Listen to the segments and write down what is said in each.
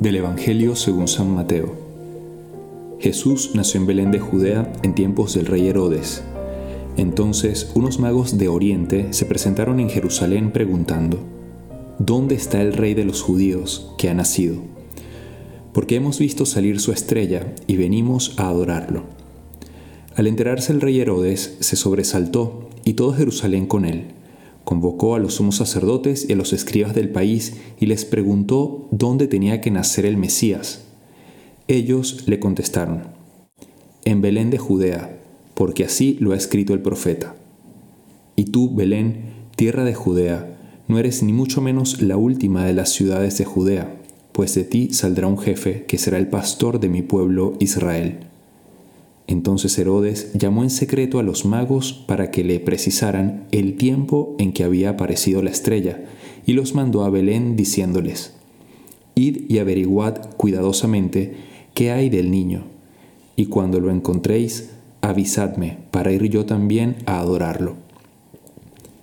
Del Evangelio según San Mateo. Jesús nació en Belén de Judea en tiempos del rey Herodes. Entonces unos magos de Oriente se presentaron en Jerusalén preguntando, ¿Dónde está el rey de los judíos que ha nacido? Porque hemos visto salir su estrella y venimos a adorarlo. Al enterarse el rey Herodes se sobresaltó y todo Jerusalén con él Convocó a los sumos sacerdotes y a los escribas del país y les preguntó dónde tenía que nacer el Mesías. Ellos le contestaron, en Belén de Judea, porque así lo ha escrito el profeta. Y tú, Belén, tierra de Judea, no eres ni mucho menos la última de las ciudades de Judea, pues de ti saldrá un jefe que será el pastor de mi pueblo Israel. Entonces Herodes llamó en secreto a los magos para que le precisaran el tiempo en que había aparecido la estrella, y los mandó a Belén diciéndoles, Id y averiguad cuidadosamente qué hay del niño, y cuando lo encontréis, avisadme para ir yo también a adorarlo.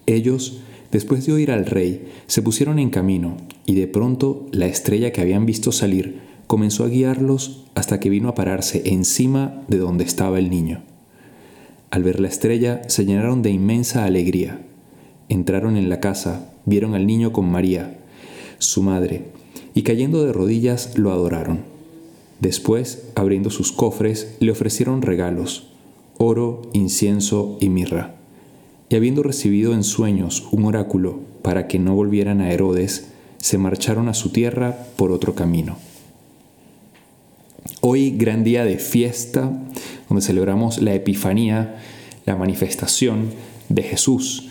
Ellos, después de oír al rey, se pusieron en camino, y de pronto la estrella que habían visto salir comenzó a guiarlos hasta que vino a pararse encima de donde estaba el niño. Al ver la estrella se llenaron de inmensa alegría. Entraron en la casa, vieron al niño con María, su madre, y cayendo de rodillas lo adoraron. Después, abriendo sus cofres, le ofrecieron regalos, oro, incienso y mirra. Y habiendo recibido en sueños un oráculo para que no volvieran a Herodes, se marcharon a su tierra por otro camino. Hoy, gran día de fiesta, donde celebramos la Epifanía, la manifestación de Jesús,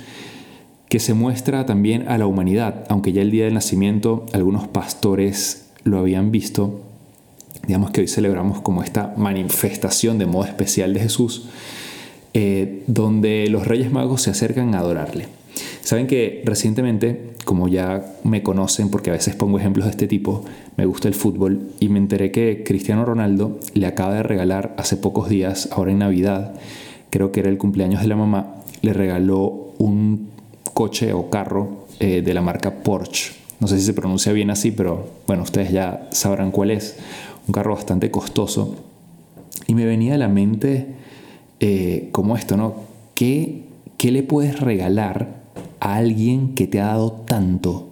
que se muestra también a la humanidad, aunque ya el día del nacimiento algunos pastores lo habían visto, digamos que hoy celebramos como esta manifestación de modo especial de Jesús, eh, donde los Reyes Magos se acercan a adorarle. Saben que recientemente, como ya me conocen porque a veces pongo ejemplos de este tipo, me gusta el fútbol y me enteré que Cristiano Ronaldo le acaba de regalar hace pocos días, ahora en Navidad, creo que era el cumpleaños de la mamá, le regaló un coche o carro eh, de la marca Porsche. No sé si se pronuncia bien así, pero bueno, ustedes ya sabrán cuál es. Un carro bastante costoso. Y me venía a la mente eh, como esto, ¿no? ¿Qué, ¿Qué le puedes regalar a alguien que te ha dado tanto?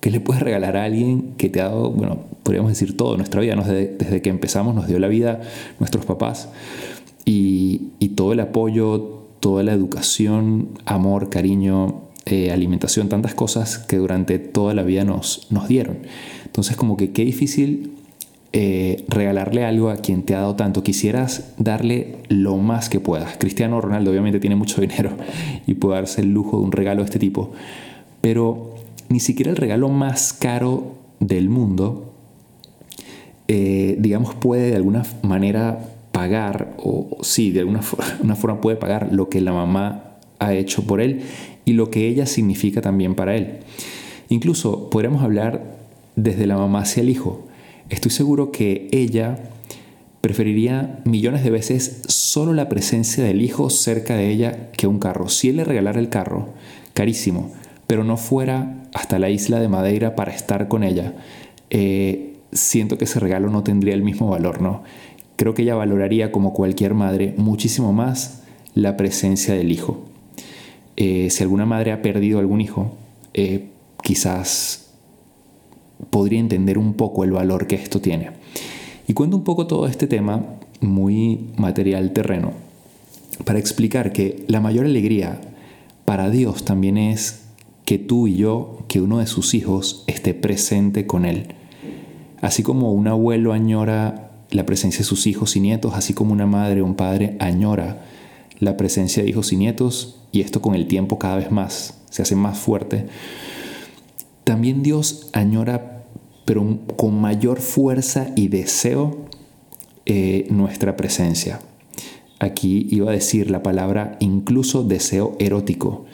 ¿Qué le puedes regalar a alguien que te ha dado, bueno, podríamos decir todo, nuestra vida, desde, que empezamos nos dio la vida nuestros papás y, todo el apoyo, toda la educación, amor, cariño, eh, alimentación, tantas cosas que durante toda la vida nos, nos dieron. Entonces como que qué difícil eh, regalarle algo a quien te ha dado tanto. Quisieras darle lo más que puedas. Cristiano Ronaldo obviamente tiene mucho dinero y puede darse el lujo de un regalo de este tipo. Pero ni siquiera el regalo más caro del mundo, eh, digamos, puede de alguna manera pagar, o sí, de alguna una forma puede pagar lo que la mamá ha hecho por él y lo que ella significa también para él. Incluso podríamos hablar desde la mamá hacia el hijo estoy seguro que ella preferiría millones de veces solo la presencia del hijo cerca de ella que un carro. Si él le regalara el carro, carísimo, pero no fuera hasta la isla de Madeira para estar con ella, eh, siento que ese regalo no tendría el mismo valor, ¿no? Creo que ella valoraría, como cualquier madre, muchísimo más la presencia del hijo. Eh, si alguna madre ha perdido algún hijo, eh, quizás podría entender un poco el valor que esto tiene. Y cuento un poco todo este tema muy material terreno para explicar que la mayor alegría para Dios también es que tú y yo, que uno de sus hijos esté presente con Él. Así como un abuelo añora la presencia de sus hijos y nietos, así como una madre o un padre añora la presencia de hijos y nietos, y esto con el tiempo cada vez más se hace más fuerte, también Dios añora, pero con mayor fuerza y deseo, eh, nuestra presencia. Aquí iba a decir la palabra incluso deseo erótico.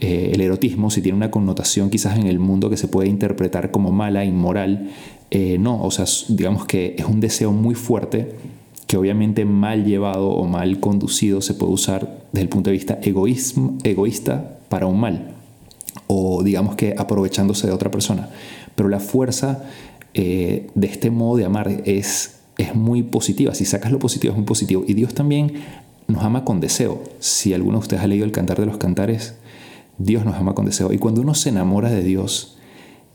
Eh, el erotismo, si tiene una connotación quizás en el mundo que se puede interpretar como mala, inmoral, eh, no, o sea, digamos que es un deseo muy fuerte que obviamente mal llevado o mal conducido se puede usar desde el punto de vista egoísmo, egoísta para un mal o digamos que aprovechándose de otra persona. Pero la fuerza eh, de este modo de amar es, es muy positiva. Si sacas lo positivo, es muy positivo. Y Dios también nos ama con deseo. Si alguno de ustedes ha leído el Cantar de los Cantares, Dios nos ama con deseo. Y cuando uno se enamora de Dios,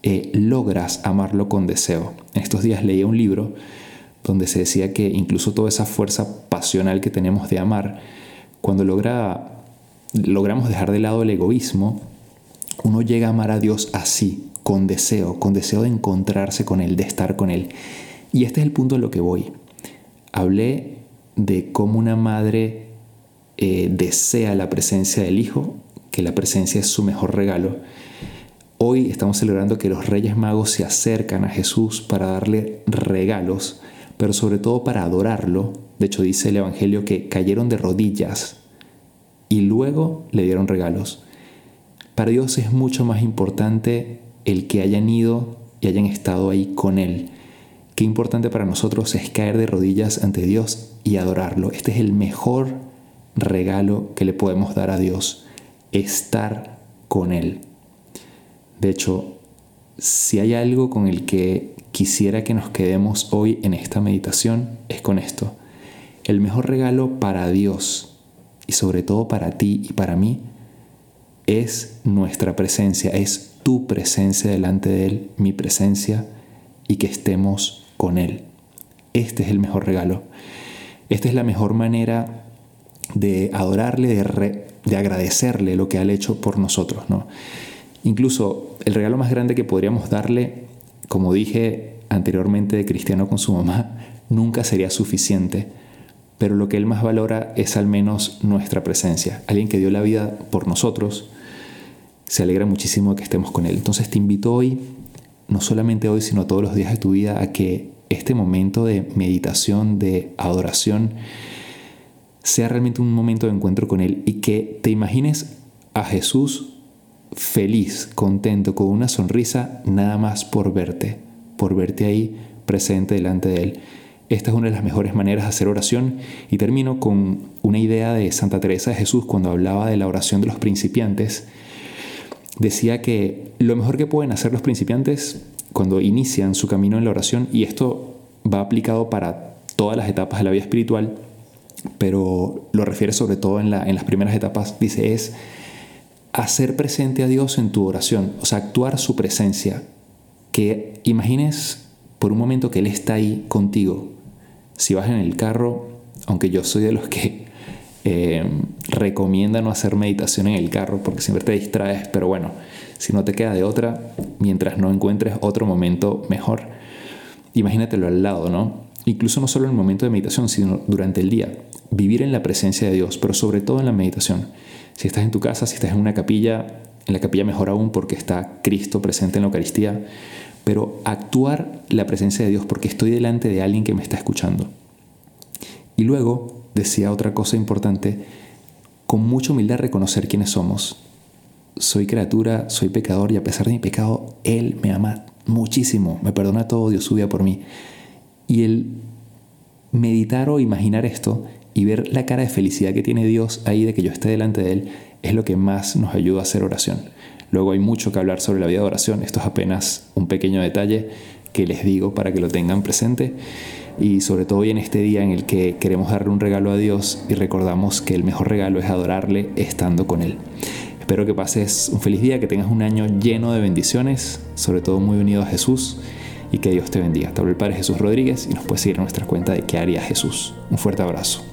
eh, logras amarlo con deseo. En estos días leí un libro donde se decía que incluso toda esa fuerza pasional que tenemos de amar, cuando logra, logramos dejar de lado el egoísmo, uno llega a amar a Dios así, con deseo, con deseo de encontrarse con Él, de estar con Él. Y este es el punto en lo que voy. Hablé de cómo una madre eh, desea la presencia del Hijo, que la presencia es su mejor regalo. Hoy estamos celebrando que los Reyes Magos se acercan a Jesús para darle regalos, pero sobre todo para adorarlo. De hecho dice el Evangelio que cayeron de rodillas y luego le dieron regalos. Para Dios es mucho más importante el que hayan ido y hayan estado ahí con Él. Qué importante para nosotros es caer de rodillas ante Dios y adorarlo. Este es el mejor regalo que le podemos dar a Dios, estar con Él. De hecho, si hay algo con el que quisiera que nos quedemos hoy en esta meditación, es con esto. El mejor regalo para Dios y sobre todo para ti y para mí es nuestra presencia, es tu presencia delante de Él, mi presencia y que estemos con Él. Este es el mejor regalo. Esta es la mejor manera de adorarle, de, de agradecerle lo que ha hecho por nosotros. ¿no? Incluso el regalo más grande que podríamos darle, como dije anteriormente de Cristiano con su mamá, nunca sería suficiente. Pero lo que él más valora es al menos nuestra presencia. Alguien que dio la vida por nosotros, se alegra muchísimo que estemos con él. Entonces te invito hoy, no solamente hoy, sino todos los días de tu vida, a que este momento de meditación, de adoración, sea realmente un momento de encuentro con Él y que te imagines a Jesús feliz, contento, con una sonrisa, nada más por verte, por verte ahí presente delante de Él. Esta es una de las mejores maneras de hacer oración y termino con una idea de Santa Teresa de Jesús cuando hablaba de la oración de los principiantes. Decía que lo mejor que pueden hacer los principiantes cuando inician su camino en la oración, y esto va aplicado para todas las etapas de la vida espiritual, pero lo refiere sobre todo en, las primeras etapas, dice, es hacer presente a Dios en tu oración, o sea, actuar su presencia. Que imagines por un momento que Él está ahí contigo. Si vas en el carro, aunque yo soy de los que eh, recomienda no hacer meditación en el carro porque siempre te distraes, pero bueno, si no te queda de otra, mientras no encuentres otro momento mejor, imagínatelo al lado, ¿no? Incluso no solo en el momento de meditación, sino durante el día. Vivir en la presencia de Dios, pero sobre todo en la meditación. Si estás en tu casa, si estás en una capilla, en la capilla mejor aún porque está Cristo presente en la Eucaristía, pero actuar la presencia de Dios porque estoy delante de alguien que me está escuchando. Y luego decía otra cosa importante, con mucha humildad reconocer quiénes somos. Soy criatura, soy pecador y a pesar de mi pecado, Él me ama muchísimo, me perdona todo, Dios su por mí. Y el meditar o imaginar esto y ver la cara de felicidad que tiene Dios ahí de que yo esté delante de Él es lo que más nos ayuda a hacer oración. Luego hay mucho que hablar sobre la vida de oración, esto es apenas un pequeño detalle que les digo para que lo tengan presente y sobre todo hoy en este día en el que queremos darle un regalo a Dios y recordamos que el mejor regalo es adorarle estando con Él. Espero que pases un feliz día, que tengas un año lleno de bendiciones, sobre todo muy unido a Jesús y que Dios te bendiga. Te hablo el Padre Jesús Rodríguez y nos puedes seguir en nuestra cuenta de qué haría Jesús. Un fuerte abrazo.